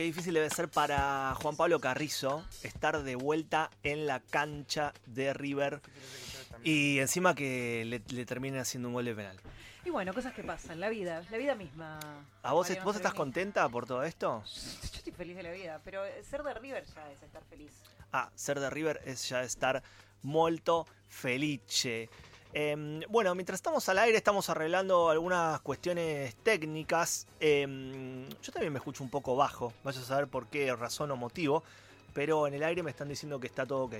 qué difícil debe ser para Juan Pablo Carrizo estar de vuelta en la cancha de River y encima que le, le terminen haciendo un gol de penal. Y bueno, cosas que pasan, la vida, la vida misma. ¿A vos, Mariano vos estás contenta por todo esto? Yo estoy feliz de la vida, pero ser de River ya es estar feliz. Ah, ser de River es ya estar molto felice. Em, bueno, mientras estamos al aire estamos arreglando algunas cuestiones técnicas. Em, yo también me escucho un poco bajo, vaya a saber por qué razón o motivo, pero en el aire me están diciendo que está todo ok.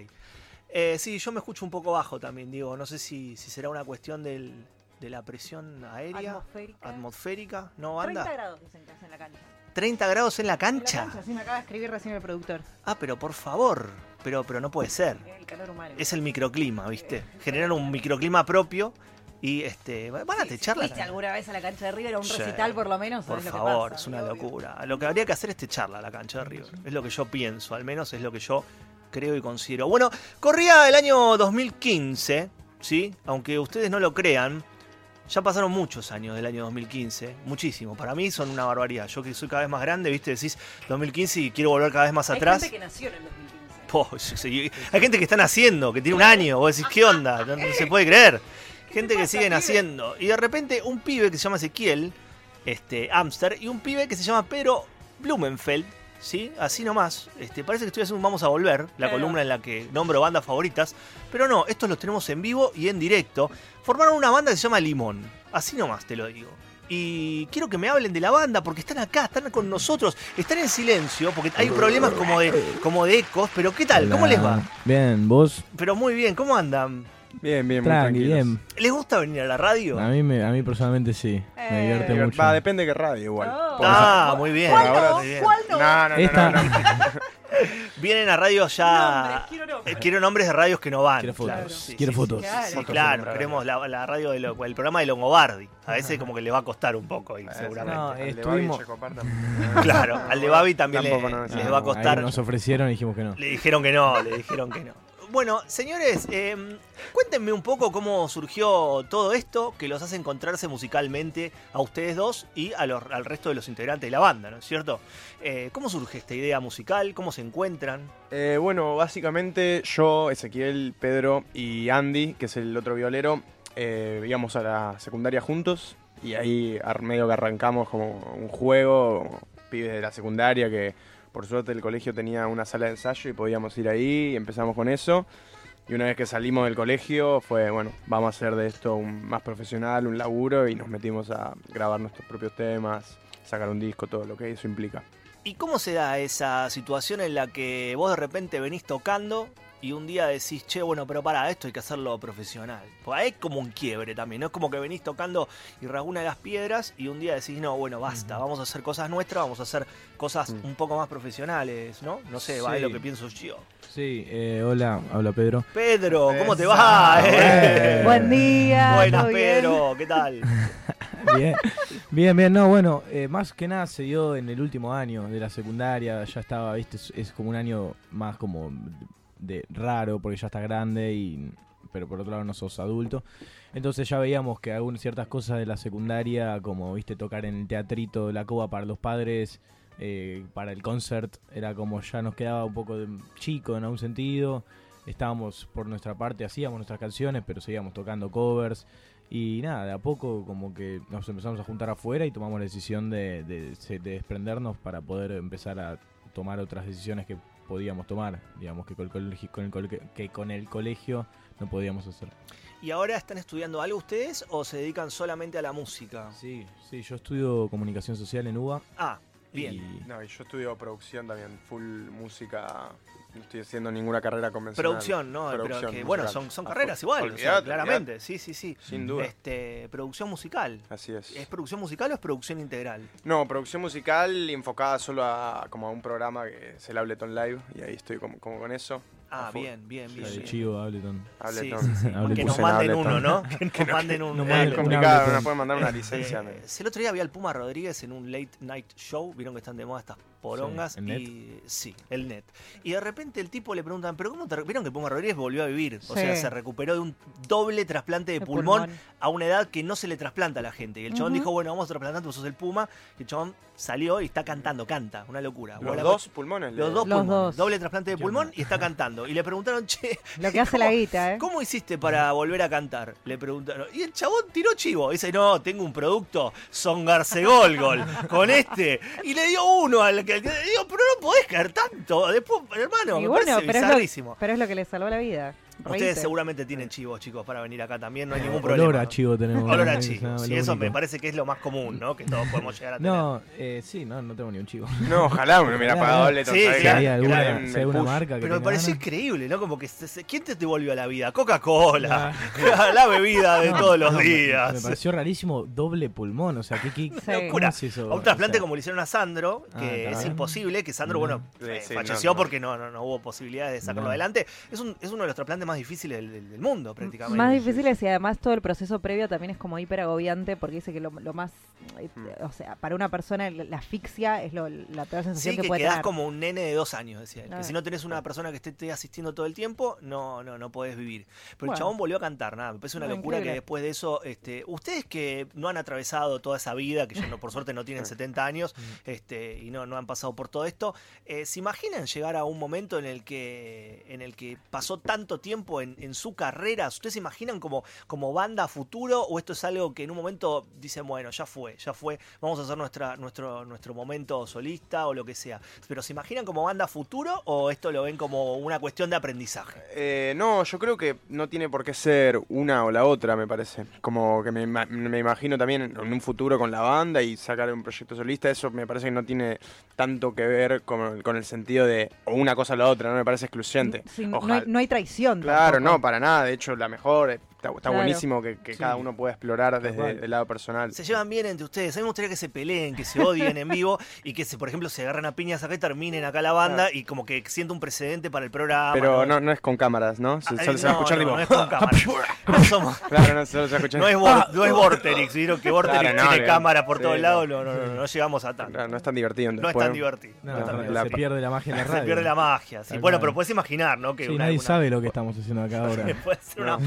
Eh, sí, yo me escucho un poco bajo también, digo, no sé si, si será una cuestión del- de la presión aérea, Atmosférica. atmosférica, ¿no, 30 banda? grados dicen que hace en la cancha. 30 grados en la En la cancha. cancha, sí me acaba de escribir recién el productor. Ah, pero por favor, pero, pero no puede ser. El calor humano. es el microclima, ¿viste? Generan un microclima propio y este van a Sí, la ¿Fuiste alguna vez a la cancha de River a un Sí. recital por lo menos? Por ¿Sabés lo que favor, pasa? es una Obvio. locura. Lo que habría que hacer es techarla a la cancha de River. Es lo que yo pienso, al menos es lo que yo creo y considero. Bueno, corría el año 2015, ¿sí? Aunque ustedes no lo crean, ya pasaron muchos años del año 2015, muchísimo. Para mí son una barbaridad. Yo que soy cada vez más grande, ¿viste? Decís 2015 y quiero volver cada vez más Hay atrás. gente que nació en el 2015. Po, sí, sí. Hay gente que está naciendo, que tiene un año. Vos decís, ¿qué onda? No, no se puede creer. Gente que sigue naciendo. Y de repente un pibe que se llama Ezequiel, este, Amster, y un pibe que se llama Pedro Blumenfeld, ¿sí? Así nomás. Este, parece que estoy haciendo un Vamos a Volver, la Claro. columna en la que nombro bandas favoritas. Pero no, estos los tenemos en vivo y en directo. Formaron una banda que se llama Limón. Así nomás te lo digo. Y quiero que me hablen de la banda porque están acá, están con nosotros, están en silencio porque hay problemas como de, como de ecos. Pero ¿qué tal? ¿Cómo les va? Bien, vos. Pero muy bien, ¿cómo andan? Bien, bien, muy Tranqui, tranquilos. bien. ¿Les gusta venir a la radio? A mí, me, a mí personalmente sí. Eh. Me divierte Diver- mucho. Va, depende de qué radio igual. Oh. Ah, muy bien. ¿Cuál ahora no? muy bien. ¿Cuál no? No, no, no, Esta- no, no. Vienen a radio ya. Nombres, quiero nombres. Eh, Quiero nombres de radios que no van. Quiero fotos. Claro, Claro. sí, Quiero sí, fotos. Claro. Sí, Fotos claro, siempre, queremos la, la radio de lo- el programa de Longobardi. A veces como que le va a costar un poco, y Eh, seguramente. No, al de estuvimos- Babi. Claro, al de Babi también le, Tampoco, no, les va a costar. nos ofrecieron y dijimos que no. Le dijeron que no, le dijeron que no. Bueno, señores, eh, cuéntenme un poco cómo surgió todo esto que los hace encontrarse musicalmente a ustedes dos y al resto de los integrantes de la banda, ¿no es cierto? Eh, ¿Cómo surge esta idea musical? ¿Cómo se encuentran? Eh, bueno, básicamente yo, Ezequiel, Pedro y Andy, que es el otro violero, eh, íbamos a la secundaria juntos y ahí medio que arrancamos como un juego, pibes de la secundaria que por suerte el colegio tenía una sala de ensayo y podíamos ir ahí y empezamos con eso. Y una vez que salimos del colegio fue, bueno, vamos a hacer de esto un más profesional, un laburo y nos metimos a grabar nuestros propios temas, sacar un disco, todo lo que eso implica. ¿Y cómo se da esa situación en la que vos de repente venís tocando y un día decís, che, bueno, pero para esto hay que hacerlo profesional? Pues hay como un quiebre también, ¿no? Es como que venís tocando y rasguna de las piedras y un día decís, no, bueno, basta, vamos a hacer cosas nuestras, vamos a hacer cosas Mm. un poco más profesionales, ¿no? No sé, va, es Sí. lo que pienso yo. Sí, eh, hola, habla Pedro. Pedro, ¿cómo te va? bueno. Eh. Buen día. Buenas. Pedro, ¿qué tal? Bien, bien, bien. No, bueno, eh, más que nada se dio en el último año de la secundaria. Ya estaba, viste, es, es como un año más como de raro porque ya está grande y pero por otro lado no sos adulto. Entonces ya veíamos que algunas ciertas cosas de la secundaria, como viste tocar en el teatrito de la Cuba para los padres, eh, para el concert, era como ya nos quedaba un poco de chico en algún sentido. Estábamos por nuestra parte, hacíamos nuestras canciones, pero seguíamos tocando covers. Y nada, de a poco como que nos empezamos a juntar afuera y tomamos la decisión de, de- de desprendernos para poder empezar a tomar otras decisiones que podíamos tomar, digamos que con el colegio, con el que con el colegio no podíamos hacer. ¿Y ahora están estudiando algo ustedes o se dedican solamente a la música? Sí, sí, yo estudio comunicación social en UBA. Ah, bien. y- No, y yo estudio producción también, full música. No estoy haciendo ninguna carrera convencional. Producción, ¿no? Pero Producción que, bueno, son, son Ah, carreras igual, o sea, olvidate, claramente, sí, sí, sí. Sin duda. Este, producción musical. Así es. ¿Es producción musical o es producción integral? No, producción musical enfocada solo a como a un programa que es el Ableton Live y ahí estoy como, como con eso. Ah, bien, bien, bien. La de bien. Chivo, Ableton. Ableton. Sí, sí, sí. Ableton. Que nos manden Ableton. uno, ¿no? Que nos manden un no Es complicado, nos pueden mandar una licencia. Eh, el otro día vi al Puma Rodríguez en un late night show, vieron que están de moda estas porongas. Sí, ¿el Net? y, sí, el net. Y de repente el tipo le preguntan, ¿pero cómo te re-?" Vieron que Puma Rodríguez volvió a vivir? O Sí. sea, se recuperó de un doble trasplante de pulmón, pulmón. a una edad que no se le trasplanta a la gente. Y el chabón dijo, bueno, vamos a trasplantarte, vos sos el Puma. Y el chabón salió y está cantando, canta, una locura. Los dos pulmones. Los dos Los pulmones. dos. Doble trasplante de ¿Qué pulmón y está cantando. Y le preguntaron, che, Lo que hace la guita, ¿eh? ¿Cómo hiciste para volver a cantar? Le preguntaron. Y el chabón tiró chivo. Dice, no, tengo un producto, Songarse Golgol, con este. Y le dio uno al que. Digo, pero no podés caer tanto. Después, hermano, Y me bueno, parece pero es, bizarrísimo. lo, pero es lo que le salvó la vida. Ustedes Reíte. seguramente tienen chivos, chicos, para venir acá también. No hay ningún Olor problema. a chivo tenemos. Olor a chivo. Sí, eso único. me parece que es lo más común, ¿no? Que todos podemos llegar a tener. No, eh, sí, no, no tengo ni un chivo. No, ojalá me hubiera pagado Ableton. Sí, alguna, claro. si hay alguna push. marca que Pero me pareció increíble, ¿no? Como que se- se- ¿quién te devolvió a la vida? Coca-Cola, la bebida de No, todos los no, días. Me pareció rarísimo doble pulmón, o sea, ¿qué, qué, Sí. ¿cómo Locura. es eso? A un trasplante O sea, como le hicieron a Sandro, Ah, que es imposible, que Sandro, bueno, eh, falleció porque no, no, no hubo posibilidades de sacarlo adelante. Es, un, es uno de los trasplantes más difíciles del, del- del mundo, prácticamente. Más difíciles y además todo el proceso previo también es como hiper agobiante porque dice que lo, lo más, eh, Mm. o sea, para una persona la asfixia es lo, la peor sensación Sí, que, que puede quedás tener. como un nene de dos años, decía él. Que Ah. si no tenés una persona que esté, esté asistiendo todo el tiempo, no, no, no podés vivir. Pero el chabón volvió a cantar, nada. Me parece una No, locura que después de eso, este, ustedes que no han atravesado toda esa vida, que ya no, por suerte no tienen 70 años, este, y no, no han pasado por todo esto, eh, ¿se imaginan llegar a un momento en el que, en el que pasó tanto tiempo en, en su carrera? ¿Ustedes se imaginan como, como banda futuro? ¿O esto es algo que en un momento dicen, bueno, ya fue, ya fue, vamos a hacer nuestra, nuestro, nuestro momento solista o lo que sea? ¿Pero se imaginan como banda futuro o esto lo ven como una cuestión de aprendizaje? Eh, no, yo creo que no tiene por qué ser una o la otra, me parece. Como que me, me imagino también en un futuro con la banda y sacar un proyecto solista, eso me parece que no tiene tanto que ver con, con el sentido de o una cosa o la otra, no me parece excluyente. Sí, no, Ojalá- hay, no hay traición. Claro, tampoco. no, para nada. De hecho, la mejor. Eh, Está, está Claro. buenísimo que, que Sí. cada uno pueda explorar desde el lado personal. Se llevan bien entre ustedes. A mí me gustaría que se peleen, que se odien en vivo y que, se, por ejemplo, se agarren a piñas acá y terminen acá la banda y como que sienta un precedente para el programa. Pero no, no es con cámaras, ¿no? Se- Ah, Solo se va a escuchar no, tipo. no es con cámara. No somos- Claro, no, solo se va a escuchar. No es, Vor- no es Vorterix, ¿vieron? Que Vorterix Claro, no, tiene bien. cámara por Sí, todos lados. No, no, no, no, no llegamos a tanto. Claro, no es tan divertido. No es después. tan divertido. No, no es tan no, divertido. se pierde la magia en la radio. Se pierde la magia. sí. Bueno, pero puedes imaginar, ¿no? Que Sí, una- nadie una- sabe lo que estamos haciendo acá ahora. Puede ser una.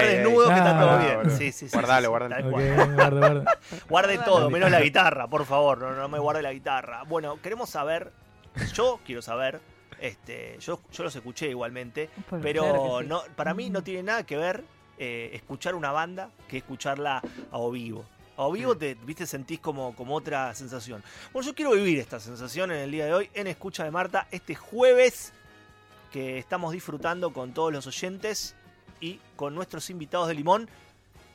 Estar desnudos, que está todo Ah, bien. Sí, sí. Guardalo, guardalo. Guarde todo, menos la guitarra, por favor, no, no me guarde la guitarra. Bueno, queremos saber, yo quiero saber, este, yo, yo los escuché igualmente, Pues, pero claro que sí. no, para mí no tiene nada que ver eh, escuchar una banda que escucharla a o vivo. A o vivo te viste sentís como, como otra sensación. Bueno, yo quiero vivir esta sensación en el día de hoy en Escucha de Marta este jueves que estamos disfrutando con todos los oyentes y con nuestros invitados de Limón.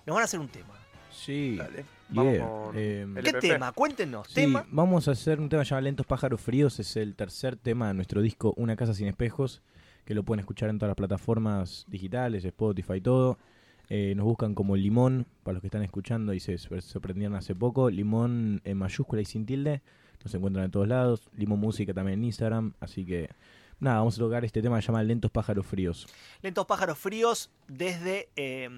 Nos van a hacer un tema. Sí. Dale. Yeah. Con Eh, el ¿Qué LPP. tema? Cuéntenos. Sí, ¿Tema? vamos a hacer un tema llamado Lentos Pájaros Fríos. Es el tercer tema de nuestro disco Una Casa Sin Espejos, que lo pueden escuchar en todas las plataformas digitales, Spotify y todo. Eh, nos buscan como Limón, para los que están escuchando y se se sorprendieron hace poco. Limón en mayúscula y sin tilde. Nos encuentran en todos lados. Limón Música también en Instagram. Así que, nada, vamos a tocar este tema llamado Lentos Pájaros Fríos. Lentos pájaros fríos desde eh,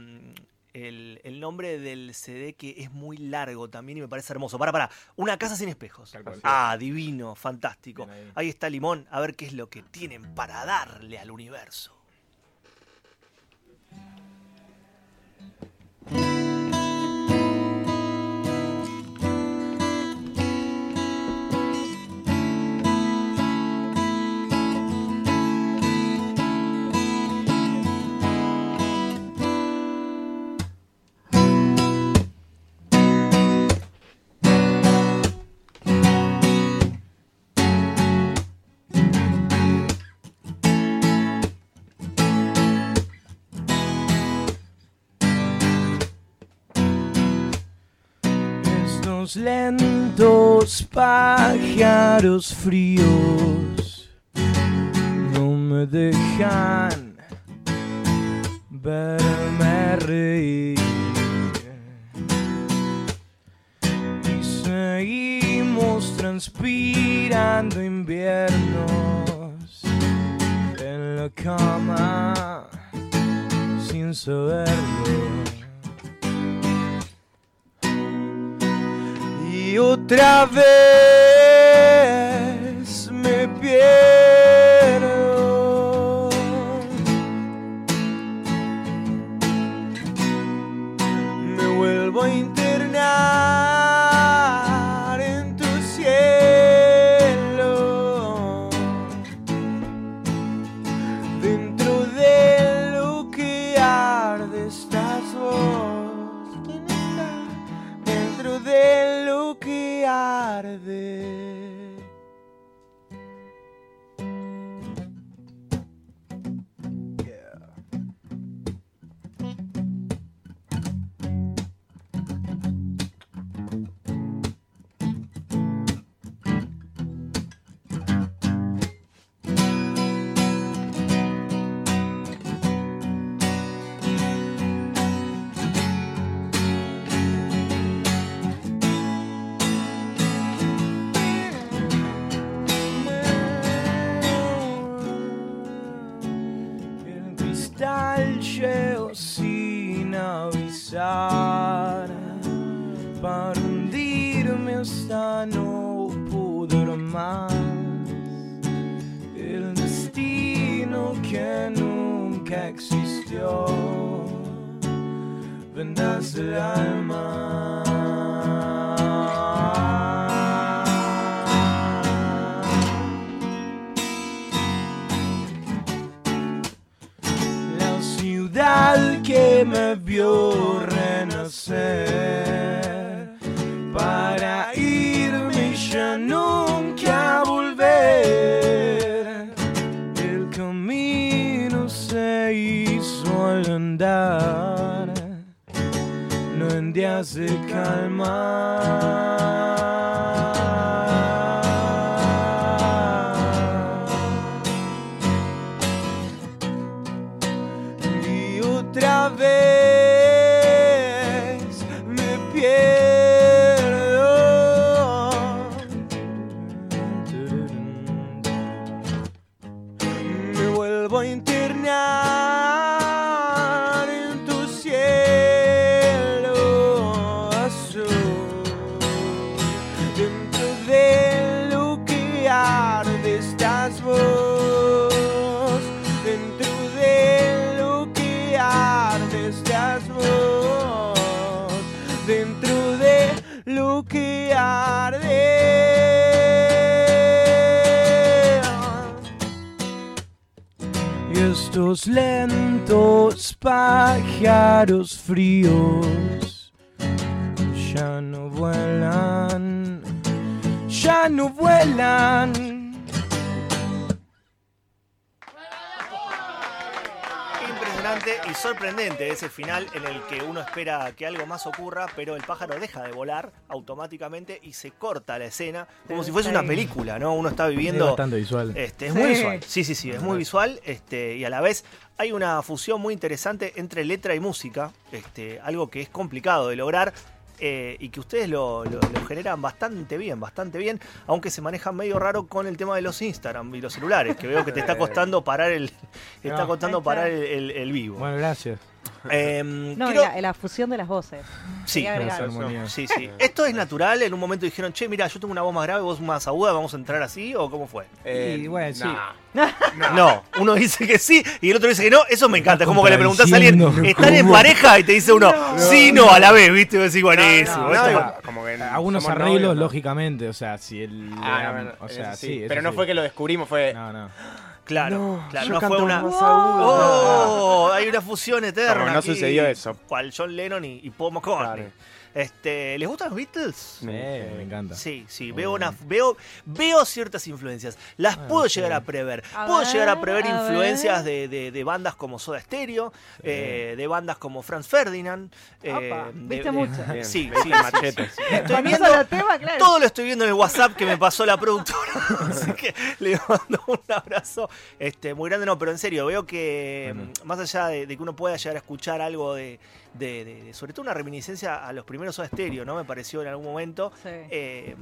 el, el nombre del CD que es muy largo también y me parece hermoso. Para, para, una casa sin espejos. Ah, divino, fantástico. Ahí. Ahí está Limón, a ver qué es lo que tienen para darle al universo. Estos lentos pájaros fríos no me dejan verme reír. Y seguimos transpirando inviernos en la cama sin saberlo. Y otra vez el alma. La ciudad que me estás vos. Dentro de lo que arde estás vos. Dentro de lo que arde. Y estos lentos pájaros fríos ya no vuelan, ya no vuelan. Y sorprendente ese final en el que uno espera que algo más ocurra, pero el pájaro deja de volar automáticamente y se corta la escena, como si fuese una película, ¿no? Uno está Es viviendo bastante visual. Este, es Sí. muy visual. Sí, sí, sí, es muy visual. Este, y a la vez hay una fusión muy interesante entre letra y música. Este, algo que es complicado de lograr. Eh, y que ustedes lo, lo- lo generan bastante bien, bastante bien, aunque se manejan medio raro con el tema de los Instagram y los celulares, que veo que te está costando parar el, te está costando parar el, el- el vivo. Bueno, gracias. Em, No, quiero- la, la fusión de las voces. Sí, sí, sí. ¿Esto es natural? ¿En un momento dijeron, che, mira, yo tengo una voz más grave, vos más aguda, vamos a entrar así? ¿O cómo fue? Eh, Y bueno, sí. nah. No, uno dice que sí y el otro dice que no. Eso me encanta. Es como que le preguntás a alguien. ¿están en pareja? Y te dice uno, sí, no, a la vez, ¿viste? Y decís, buenísimo. No, Algunos arreglos, novios, ¿no? lógicamente, o sea, si el... Ah, no, bueno, o eso sea, sí, sí. eso Pero no sí. fue que lo descubrimos, fue. No, no. Claro, No, claro, yo no fue una. más agudo. ¡Oh! Hay una fusión eterna. Como no aquí, sucedió eso. Cual John Lennon y, y Paul McCartney. Claro. Este, ¿Les gustan los Beatles? Sí, me encanta. Sí, sí, veo, una, veo, veo ciertas influencias. Las Ah, puedo sí. llegar a prever. A puedo ver, llegar a prever a influencias de, de- de bandas como Soda Stereo, eh, de bandas como Franz Ferdinand. eh, Opa, viste de- mucho. Bien, Sí, sí, machetes. Estoy viendo tema, claro. todo lo estoy viendo en el WhatsApp que me pasó la productora. Así que le mando un abrazo este, muy grande. No, pero en serio, veo que Bueno. mm, más allá de, de que uno pueda llegar a escuchar algo de, de- de- de- sobre todo una reminiscencia a los primeros Soda Stereo, ¿no? Me pareció en algún momento. Sí. eh,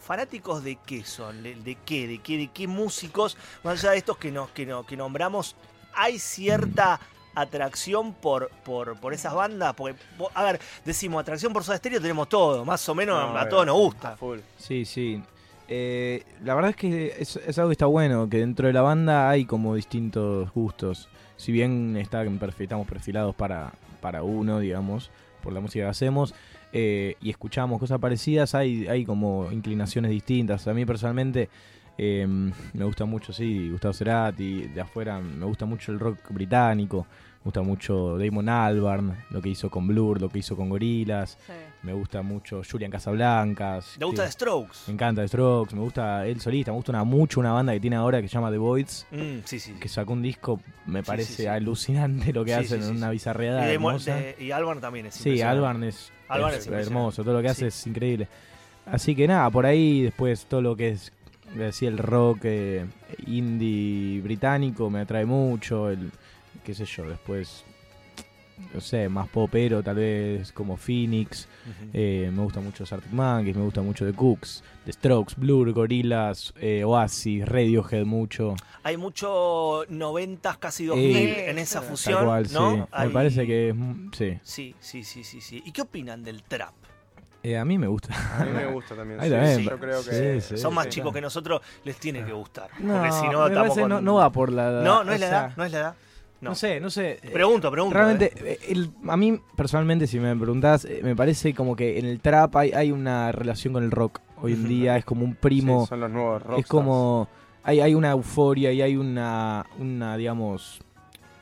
¿fanáticos de qué son? ¿De, de qué? ¿De qué? ¿De qué músicos? Más allá de estos que, nos, que, no- que nombramos, ¿hay cierta atracción por, por, por esas bandas? Porque, a ver, decimos atracción por Soda Stereo, tenemos todo, más o menos No, a eh, todos nos gusta. Full. Sí, sí. Eh, la verdad es que es, es algo que está bueno, que dentro de la banda hay como distintos gustos. Si bien está estamos perfilados para, para uno, digamos, por la música que hacemos, eh, y escuchamos cosas parecidas, hay, hay como inclinaciones distintas. A mí personalmente eh, me gusta mucho, sí, Gustavo Cerati, de afuera me gusta mucho el rock británico, gusta mucho Damon Albarn, lo que hizo con Blur, lo que hizo con Gorillaz, Sí. me gusta mucho Julian Casablancas. ¿Te gusta The Strokes? me encanta The Strokes, me gusta el solista, me gusta una, mucho una banda que tiene ahora que se llama The Voids, Mm, sí, sí. que sacó un disco, me Sí, parece sí, sí. alucinante lo que Sí, hacen sí, en sí, una sí. bizarreada Y, de- hermosa. de- y Albarn también es sí, impresionante. Albarn es, Albarn es hermoso, todo lo que hace Sí. es increíble. Así que nada, por ahí después todo lo que es, decía el rock eh, indie británico me atrae mucho, el qué sé yo, después no sé, más popero tal vez como Phoenix, eh, me gusta mucho Arctic Monkeys, me gusta mucho The Cooks, The Strokes, Blur, Gorillaz, eh, Oasis, Radiohead mucho. Hay mucho 90s, casi 2000 Eh, en esa fusión, cual, ¿no? sí. Hay- Me parece que es... Sí. Sí, sí, sí, sí, sí. ¿Y qué opinan del trap? Eh, a mí me gusta. A mí me gusta también. Sí, también. sí, Yo creo que. Sí, sí. Son más sí. chicos que nosotros, les tiene que gustar. No, porque si no, me estamos parece con... no, no va por la edad. No, no es la edad, no es la edad. No, No sé, no sé. eh, Pregunto, pregunto. Realmente, ¿eh? eh, el- a mí personalmente, si me preguntás, me parece como que en el trap hay, hay una relación con el rock. Hoy en día es como un Sí, primo, son los nuevos rockstars. es como... Hay, hay una euforia y hay una, una digamos,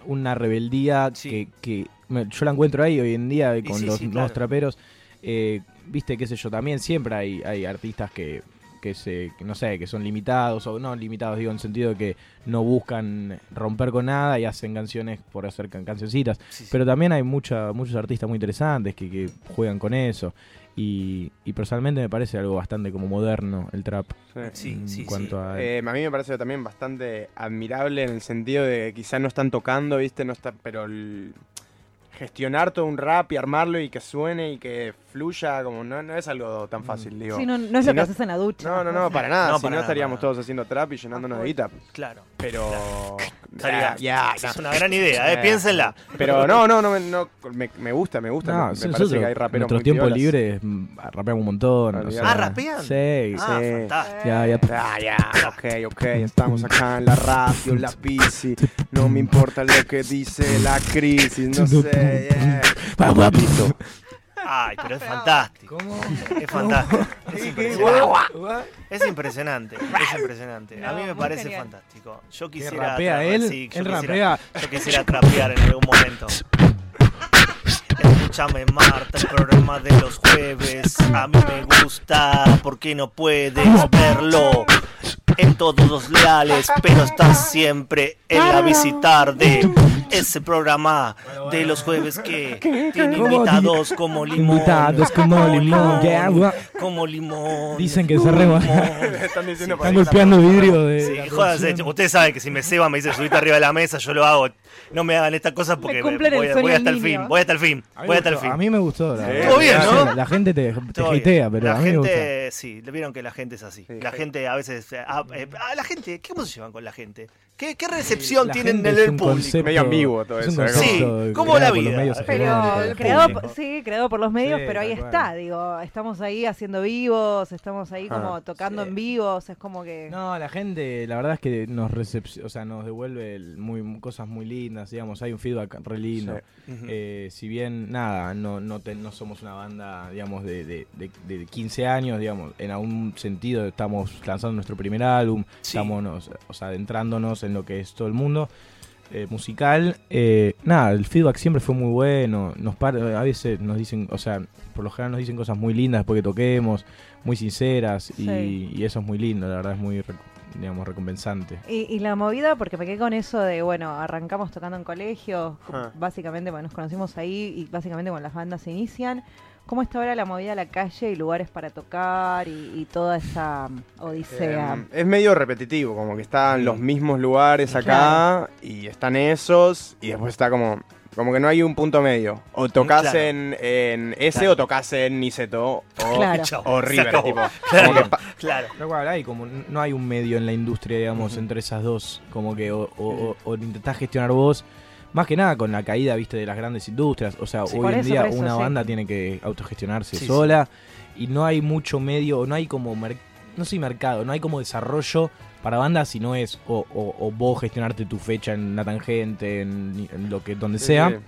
una rebeldía Sí. que, que me- yo la encuentro ahí hoy en día con sí, los sí, nuevos claro. traperos. Eh, Viste, qué sé yo, también siempre hay, hay artistas que, que se, que no sé, que son limitados, o no limitados, digo, en sentido de que no buscan romper con nada y hacen canciones por hacer can- cancioncitas. Sí, sí. Pero también hay mucha, muchos artistas muy interesantes que, que juegan con eso. Y, y personalmente me parece algo bastante como moderno el trap. Sí. Sí, en sí, a... Eh, a mí me parece también bastante admirable en el sentido de que quizás no están tocando, ¿viste? No está, pero el- gestionar todo un rap y armarlo y que suene y que fluya, como no, no es algo tan fácil, digo. Sí, no, no es Si lo que haces en la ducha. No, no, no, para nada. No, si para no nada, estaríamos todos haciendo trap y llenándonos de guita. Claro. Pero. Ya, esa ya, es una gran idea, ¿eh? Eh, Piénsenla. Pero no, no, no, me- no, me, me gusta, me gusta. No, me, me sí, parece nosotros, que hay raperos muy tiempos piolas. libres mm, rapeamos un montón. o Olvidate. sea, Ah, ¿rapean? Sí, Ah, Sí. fantástico. ya, ya. Ah, ya, ok, ok, estamos acá en la radio, la bici, no me importa lo que dice la crisis, no sé, yeah. Ay, pero es fantástico. ¿Cómo? Es fantástico. Es impresionante. Es impresionante. Es impresionante. A mí me parece genial. fantástico. Yo ¿Qué quisiera. rapea él? sí, yo él quisiera- rapea. Yo quisiera trapear en algún momento. Escúchame, Marta, el programa de los jueves. A mí me gusta porque no puedes verlo en todos los leales, pero estás siempre en la visitar de ese programa de los jueves que tiene invitados como limón. Invitados como limón, Como limón. Dicen que se reba. Están Están golpeando vidrio de. Sí. Ustedes saben que si me ceban, me dicen subite arriba de la mesa, yo lo hago. No me hagan estas cosas porque voy, hasta el fin. Voy hasta el fin. A mí Voy me hasta el gustó, fin. A mí me gustó. la bien, ¿no? gente- La gente te, te pero la a mí me gusta. Sí, vieron que la gente es así. Sí, la gente a veces. eh, ah, eh, ah, la gente, ¿cómo se llevan con la gente? ¿Qué, qué recepción La tienen en el público? concepto- Medio ambiguo todo es eso, ¿eh? concepto Sí, como la vida. medios Pero creado, sí, creado por los medios, Sí, pero ahí está, digo, estamos ahí haciendo vivos, estamos ahí como Ah, tocando sí. en vivos, es como que... No, la gente, la verdad es que nos o sea, nos devuelve el- muy, cosas muy lindas, digamos, hay un feedback re lindo. Sí. Eh, si bien, nada, no, no, te- no somos una banda, digamos, de, de, de- de 15 años, digamos, en algún sentido estamos lanzando nuestro primer álbum, Sí. estamos, o sea, adentrándonos en lo que es todo el mundo eh, musical. Eh, nada, el feedback siempre fue muy bueno, nos par- a veces nos dicen, o sea, por lo general nos dicen cosas muy lindas después que toquemos, muy sinceras, y, Sí. y eso es muy lindo, la verdad es muy, digamos, recompensante. Y, y la movida, porque me quedé con eso de, bueno, arrancamos tocando en colegios, Ah. básicamente, bueno, nos conocimos ahí y básicamente cuando las bandas se inician. ¿Cómo está ahora la movida a la calle y lugares para tocar y, y toda esa mm, odisea? Eh, es medio repetitivo, como que están Sí. los mismos lugares acá y están esos y después está como Como que no hay un punto medio. O tocas Claro. en, Claro. o tocas en Niceto o, Claro. O River. tipo. Claro, Como que claro. Hay como, no hay un medio en la industria, digamos, entre esas dos. Como que o, o, o- o intentás gestionar vos. Más que nada con la caída, viste, de las grandes industrias. O sea, Sí. hoy en eso, día eso, una sí. banda tiene que autogestionarse Sí, sola. Y no hay mucho medio, no hay como, mer- no sé, mercado, no hay como desarrollo para bandas si no es o, o- o vos gestionarte tu fecha en la tangente, en, en lo que donde sea.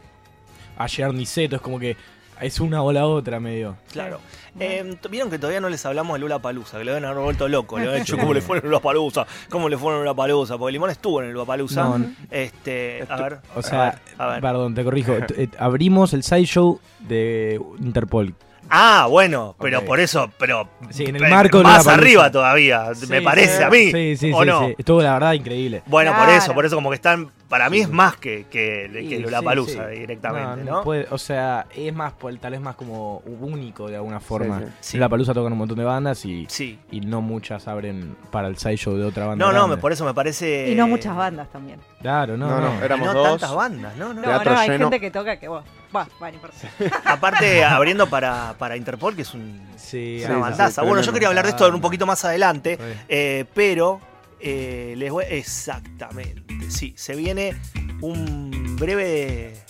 Ayer Niceto, es como que es una o la otra medio. Claro. Eh, Vieron que todavía no les hablamos de Lula Palusa, que lo deben haber vuelto loco. Le han hecho cómo le fue en Lula Palusa, cómo le fue en Lula Palusa, porque Limón estuvo en el Lula Palusa. No, Este, a ver. O sea, a ver, a ver. perdón, te corrijo. eh, abrimos el sideshow de Interpol. Ah, bueno, pero por eso, pero Sí, en el marco más arriba todavía, me parece sí. a mí. Sí, sí, ¿O sí, no? sí. Estuvo la verdad increíble. Bueno, por eso, por eso como que están, para mí es más que, que, Sí, que sí, Lula Palusa sí. directamente, No, ¿no? no puede- o sea, es más, por- tal vez más como único de alguna forma. sí. Sí. La Palusa tocan un montón de bandas y, Sí. y no muchas abren para el sideshow de otra banda. No, no, grande. por eso me parece... Y no muchas bandas también. Claro, no, No, no. no, éramos no dos. tantas bandas, no, no. No, no, hay lleno. gente que toca que vos. Va, va, no importa. Aparte, abriendo para, para Interpol, que es un, Sí, una sí, bandaza. sí, bueno, yo quería hablar de esto un poquito más adelante, eh, pero eh. Exactamente, sí, se viene un breve...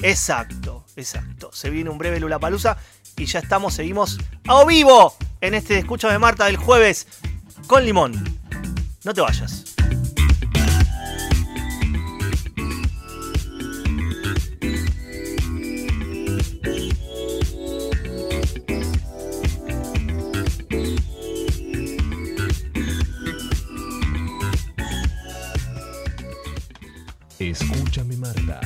Exacto, exacto. Se viene un breve Lula Palusa y ya estamos, seguimos a vivo en este Escúchame Marta del jueves con Limón. No te vayas. Escúchame Marta.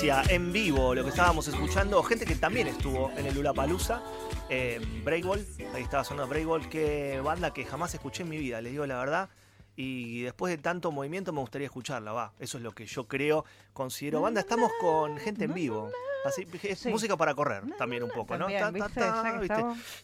En vivo, lo que estábamos escuchando, gente que también estuvo en el Lula Palusa, eh, Breakball, ahí estaba sonando Breakball, qué banda que jamás escuché en mi vida, les digo la verdad. Y después de tanto movimiento me gustaría escucharla, va. Eso es lo que yo creo, considero banda. Estamos con gente en vivo. Así, es Sí. música para correr también un poco, ¿no?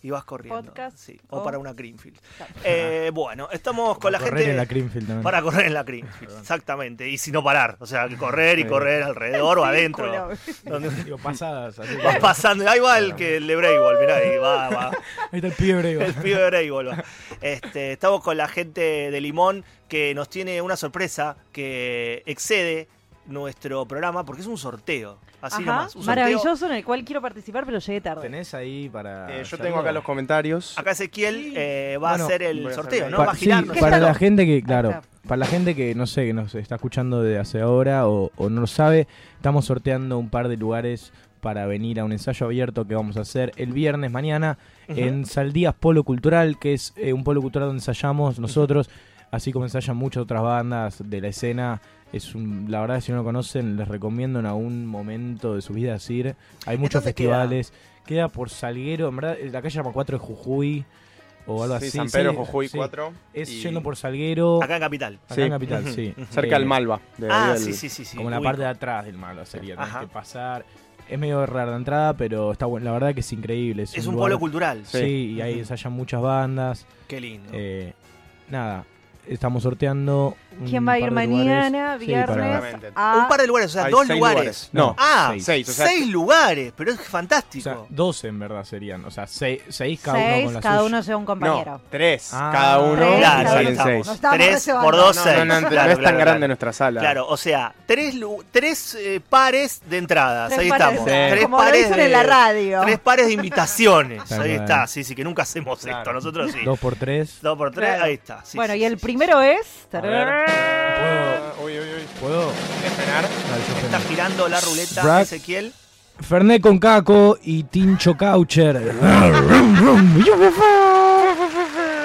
Y vas corriendo. Podcast sí. O o- para una Greenfield. Eh, bueno, estamos con la Correr gente. en la Greenfield también. Para correr en la Greenfield, exactamente. Y si no parar. O sea, que correr y correr alrededor o adentro. Donde Digo, pasadas. Así vas pasando. Ahí va el que el de Breakball, mirá, ahí va, va. Ahí está el pibe brego. El pibe va. Este, estamos con la gente de Limón que nos tiene una sorpresa que excede nuestro programa porque es un sorteo. Así Ajá, nomás. Un sorteo. maravilloso en el cual quiero participar, pero llegué tarde. Tenés ahí para. Eh, yo tengo acá los comentarios. Acá Ezequiel eh, va Bueno, a hacer el sorteo, ¿no? Va a sí, para la gente que, claro, para la gente que no sé, que nos está escuchando de hace ahora o, o no lo sabe, estamos sorteando un par de lugares para venir a un ensayo abierto que vamos a hacer el viernes mañana en Saldías Polo Cultural, que es eh, un polo cultural donde ensayamos nosotros, así como ensayan muchas otras bandas de la escena. Es un, la verdad, si no lo conocen, les recomiendo en algún momento de su vida ir. Hay muchos festivales. Queda? por Salguero, en verdad, la calle llama 4 de Jujuy o algo Sí, así. San Pedro, sí, Jujuy sí. 4. Es y yendo por Salguero. Acá en Capital. Acá Sí. en Capital, sí. Cerca Eh, del Malva. de Ah, del- sí, sí, sí, sí. Como la parte de atrás del malo sería. Tenés Ajá. que pasar. Es medio rara la entrada, pero está bueno. La verdad que es increíble. Es, Es un polo cultural. Sí, y ahí ensayan muchas bandas. Qué lindo. Eh, nada, estamos sorteando. ¿Quién va a ir mañana, Sí, viernes? a- un par de lugares, o sea, Hay dos seis lugares. lugares. No, Ah, seis. seis, o sea- lugares, pero es O fantástico. sea, 12 en verdad serían. O sea, seis, seis cada uno Seis, con la cada suya. uno sea un compañero. No, tres. Ah. cada uno. Tres, Claro, cada uno. seis. No Tres por dos, No, seis. no, no, no, Claro, es tan claro, grande claro. nuestra sala. Claro, o sea, tres, tres eh, pares de entradas. Tres ahí pares, estamos. Sí. Tres Como lo pares dicen de, en la radio. Tres pares de invitaciones. Ahí está. Sí, sí, que nunca hacemos esto. Nosotros sí. Dos por tres. Dos por tres, ahí está. bueno, y el primero es... ¿Puedo? Uy, uy, uy. ¿Puedo? Está girando la ruleta Brad. Ezequiel. Fernet con Caco y Tincho Coucher.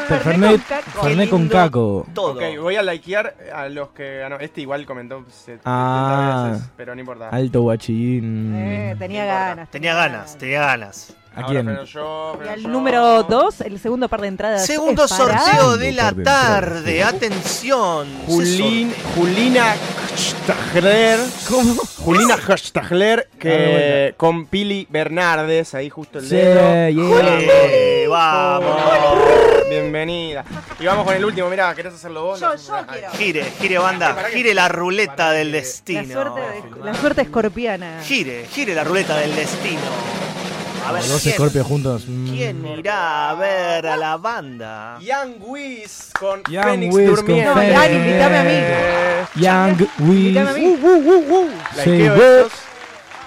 Fernet, Caco. Fernet con Caco. Todo. Ok, voy a likear a los que ganó. Este igual comentó 70 Ah. veces, pero no importa. Alto guachín. Eh, tenía No importa. ganas. Tenía ganas, tenía ganas. ¿A Ahora quién? freno yo, el yo. número dos, el segundo par de entradas. Segundo es para- sorteo de la tarde. Atención. Julín, Julina Stagler. ¿Cómo? Julina Stagler, Dale que con Pili Bernardes, ahí justo el Sí, dedo. yeah. Vamos. Bienvenida. Y vamos con el último, mirá, ¿querés hacerlo vos? Yo, yo quiero. Gire, gire banda, gire la ruleta del que- La destino. suerte, de- la suerte escorpiana. Gire, gire la ruleta del destino. A ver, Los dos ¿quién, escorpios juntos. mm. ¿quién irá a ver a la banda? Young Wiz con Young Fénix Wiz con. No, Yan, invítame a mí. Young Invítame a Wiz. mí. Sí, likeo vos. estos.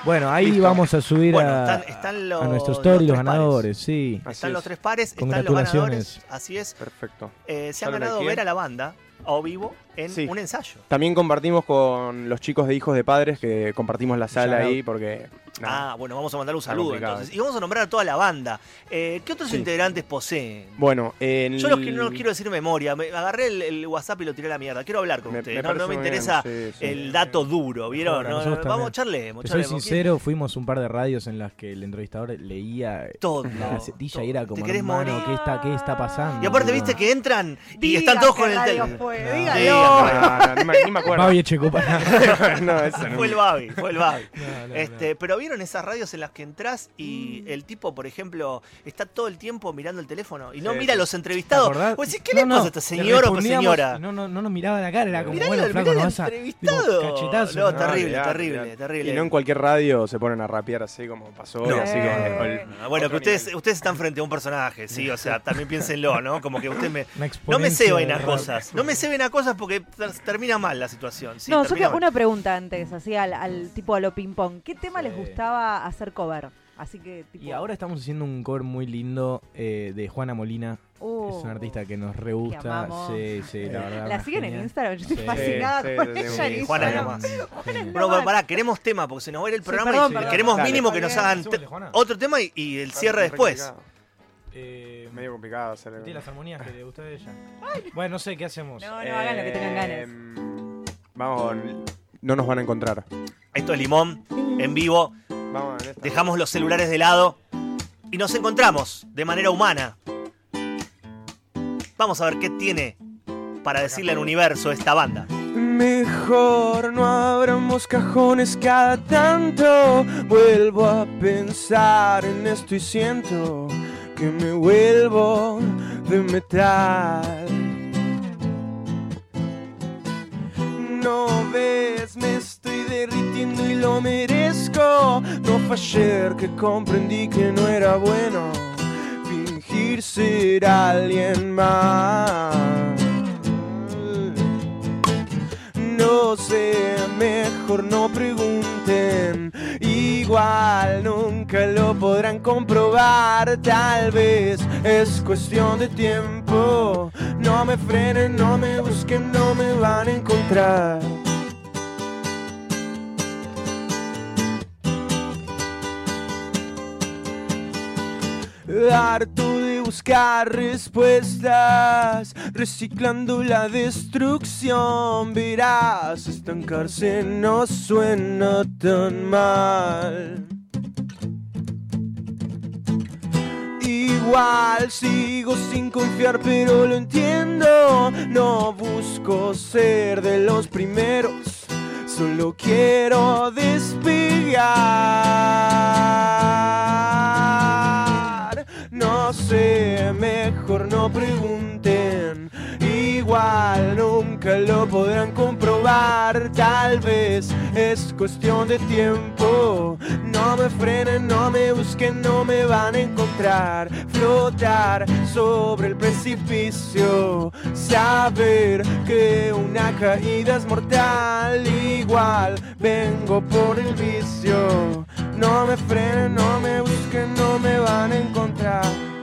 Bueno, ahí Listo. vamos a subir Bueno, a, están, están los, a nuestro story los ganadores, sí. Así Están es. los tres pares, están los Congratulaciones. ganadores. Así es. Perfecto. Eh, se han ganado ver a la banda o vivo en Sí. un ensayo. También compartimos con los chicos de Hijos de Padres que compartimos la sala ahí porque. Ah, bueno, vamos a mandar un saludo entonces. Y vamos a nombrar a toda la banda. Eh, ¿Qué otros Sí. integrantes poseen? Bueno, en Yo los que no los quiero decir de memoria. Me agarré el, el WhatsApp y lo tiré a la mierda. Quiero hablar con Me- ustedes. me no, me interesa bien, sí, sí. el dato duro, ¿vieron? No, vamos, charlemos. Te soy charlemos. sincero, fuimos un par de radios en las que el entrevistador leía Todo. la gacetilla todo. y era ¿Te como, querés hermano, morir? ¿qué está, ¿qué está pasando? Y aparte, viste que entran y están todos con el teléfono. Dígalo. Diga, No, no, ni me- acuerdo. Babi Echecopar. no, eso no. Fue el Babi, fue el Babi. Este, pero vieron esas radios en las que entras Mm. y el tipo, por ejemplo, está todo el tiempo mirando el teléfono y no Sí, mira a los ¿Te entrevistados. Vos decís, ¿qué No, le no, pasa a este señor o señora? No, no, no nos miraba la cara, era como, Mirá bueno, al- flaco, mirá no vas a... entrevistado. tipo, cachetazo. No, ¿no? terrible, terrible, terrible. Y no en cualquier radio se ponen a rapear así como pasó No. así Sí. con el- Bueno, que ustedes, nivel. ustedes están frente a un personaje, sí, o sea, también piénsenlo, ¿no? Como que usted me... No me ceben a cosas, no me ceben a cosas porque ter- termina mal la situación. Sí, no, mal. una pregunta antes, así al, al tipo a lo ping pong. ¿Qué tema les Sí. Gustaba hacer cover? Así que, tipo. Y ahora estamos haciendo un cover muy lindo eh, de Juana Molina. uh, es una artista que nos re gusta. amamos. Sí, sí, la verdad. ¿La una siguen en. Instagram? Yo estoy Sí. fascinada Sí, con sí, ella sí. Juana Instagram. nomás. Pero pará, queremos tema porque se nos va a ir el Sí, programa perdón, y perdón. queremos Dale. mínimo que nos hagan el te- otro tema y, y el cierre Es después. Eh, Medio complicado hacer tiene las armonías que le gusta de ella. Bueno, no sé, ¿qué hacemos? No, no hagan lo que tengan ganas. Em, Vamos con- No nos van a encontrar. Esto es Limón, en vivo. Vamos. Dejamos los celulares de lado y nos encontramos de manera humana. Vamos a ver qué tiene para decirle al universo esta banda. Mejor no abramos cajones cada tanto. Vuelvo a pensar en esto y siento que me vuelvo de metal. No estoy y lo merezco. No fue ayer que comprendí que no era bueno fingir ser alguien más. No sé, mejor no pregunten. Igual nunca lo podrán comprobar. Tal vez es cuestión de tiempo. No me frenen, no me busquen, no me van a encontrar. Harto de buscar respuestas, reciclando la destrucción, verás, estancarse no suena tan mal. Igual sigo sin confiar, pero lo entiendo. No busco ser de los primeros, solo quiero despegar. No pregunten. Igual nunca lo podrán comprobar. Tal vez es cuestión de tiempo. No me frenen, no me busquen, no me van a encontrar. Flotar sobre el precipicio. Saber que una caída es mortal. Igual vengo por el vicio. No me frenen, no me busquen, no me van a encontrar.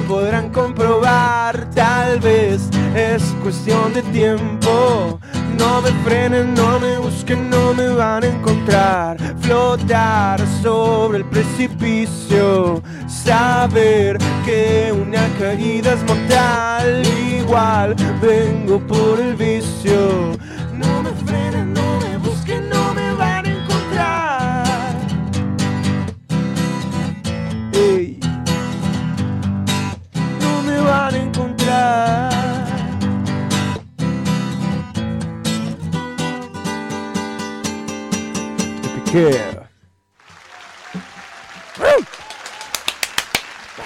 Podrán comprobar. Tal vez es cuestión de tiempo. No me frenen, no me busquen, no me van a encontrar. Flotar sobre el precipicio. Saber que una caída es mortal. Igual vengo por el vicio.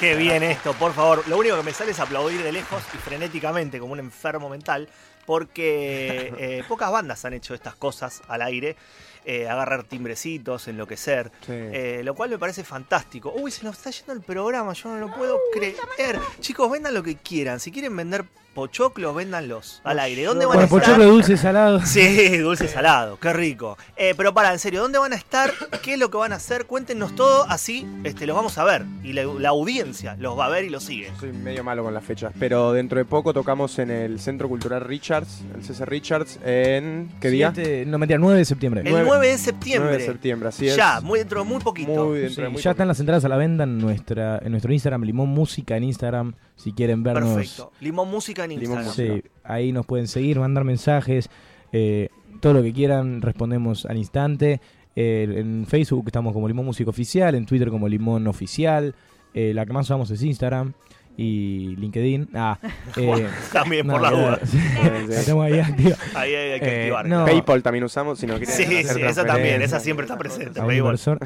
Qué bien esto, por favor. Lo único que me sale es aplaudir de lejos y frenéticamente, como un enfermo mental, porque eh, pocas bandas han hecho estas cosas al aire. Eh, agarrar timbrecitos, enloquecer, Sí. eh, lo cual me parece fantástico. Uy, se nos está yendo el programa, yo no lo puedo creer. Chicos, vendan lo que quieran. Si quieren vender pochoclos, véndanlos al aire. ¿Dónde van a Bueno, estar? pochoclo dulce salado. Sí, dulce salado, qué rico. Eh, pero para, en serio, ¿dónde van a estar? ¿Qué es lo que van a hacer? Cuéntenos todo, así este, los vamos a ver. Y la, la audiencia los va a ver y los sigue. Soy medio malo con las fechas, pero dentro de poco tocamos en el Centro Cultural Richards, el César Richards, en... ¿Qué día? Siete- no, mentira, 9 de septiembre. El Nueve- 9 de septiembre. 9 de septiembre, así es. Ya, muy dentro de muy poquito. Muy dentro de muy ya están las entradas a la venta en, nuestra, en nuestro Instagram, Limón Música en Instagram, si quieren vernos. Perfecto. Limón Música en Instagram. Sí, ahí nos pueden seguir, mandar mensajes, eh, todo lo que quieran, respondemos al instante. Eh, en Facebook estamos como Limón Música Oficial, en Twitter como Limón Oficial, eh, la que más usamos es Instagram. Y LinkedIn. Ah, eh, También, por no, la duda. Sí, La sí. tengo ahí activa. Ahí hay que Eh, activar. no. PayPal también usamos si no quieren Sí, hacer sí, esa también, esa siempre está presente. inversor.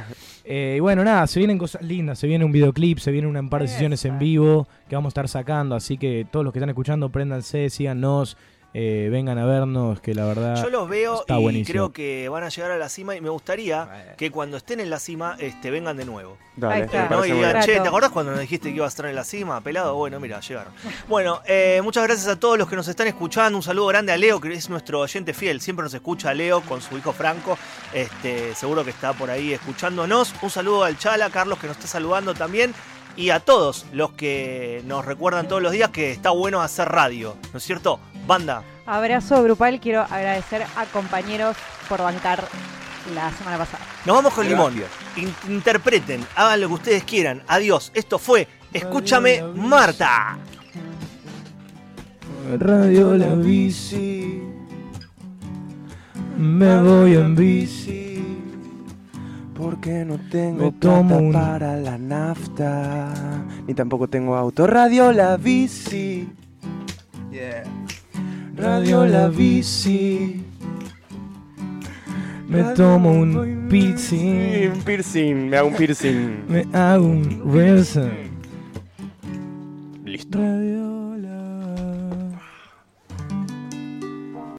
Eh, y bueno, nada, se vienen cosas lindas, se viene un videoclip, se vienen un par de sesiones en vivo que vamos a estar sacando, así que todos los que están escuchando, préndanse, síganos, eh, vengan a vernos, que la verdad... Yo los veo Está y buenísimo. creo que van a llegar a la cima y me gustaría que cuando estén en la cima este, vengan de nuevo. Dale, está. ¿no? Y digan, che, ¿te acordás cuando nos dijiste que ibas a estar en la cima? Pelado, bueno, mira, llegaron. Bueno, eh, muchas gracias a todos los que nos están escuchando. Un saludo grande a Leo, que es nuestro oyente fiel. Siempre nos escucha Leo con su hijo Franco. Este, seguro que está por ahí escuchándonos. Un saludo al Chala, Carlos, que nos está saludando también. Y a todos los que nos recuerdan todos los días que está bueno hacer radio, ¿no es cierto? Banda, Abrazo grupal, quiero agradecer a compañeros por bancar la semana pasada. Nos vamos con Limón. Interpreten, hagan lo que ustedes quieran. Adiós. Esto fue Escúchame. Marta. Radio La Bici, me voy en bici. Porque no tengo Me tomo plata un- para la nafta, ni tampoco tengo auto. Radio la bici. Radio la bici. Me tomo un Sí, piercing, un piercing, me hago un piercing. me hago un reason. Listo. Radio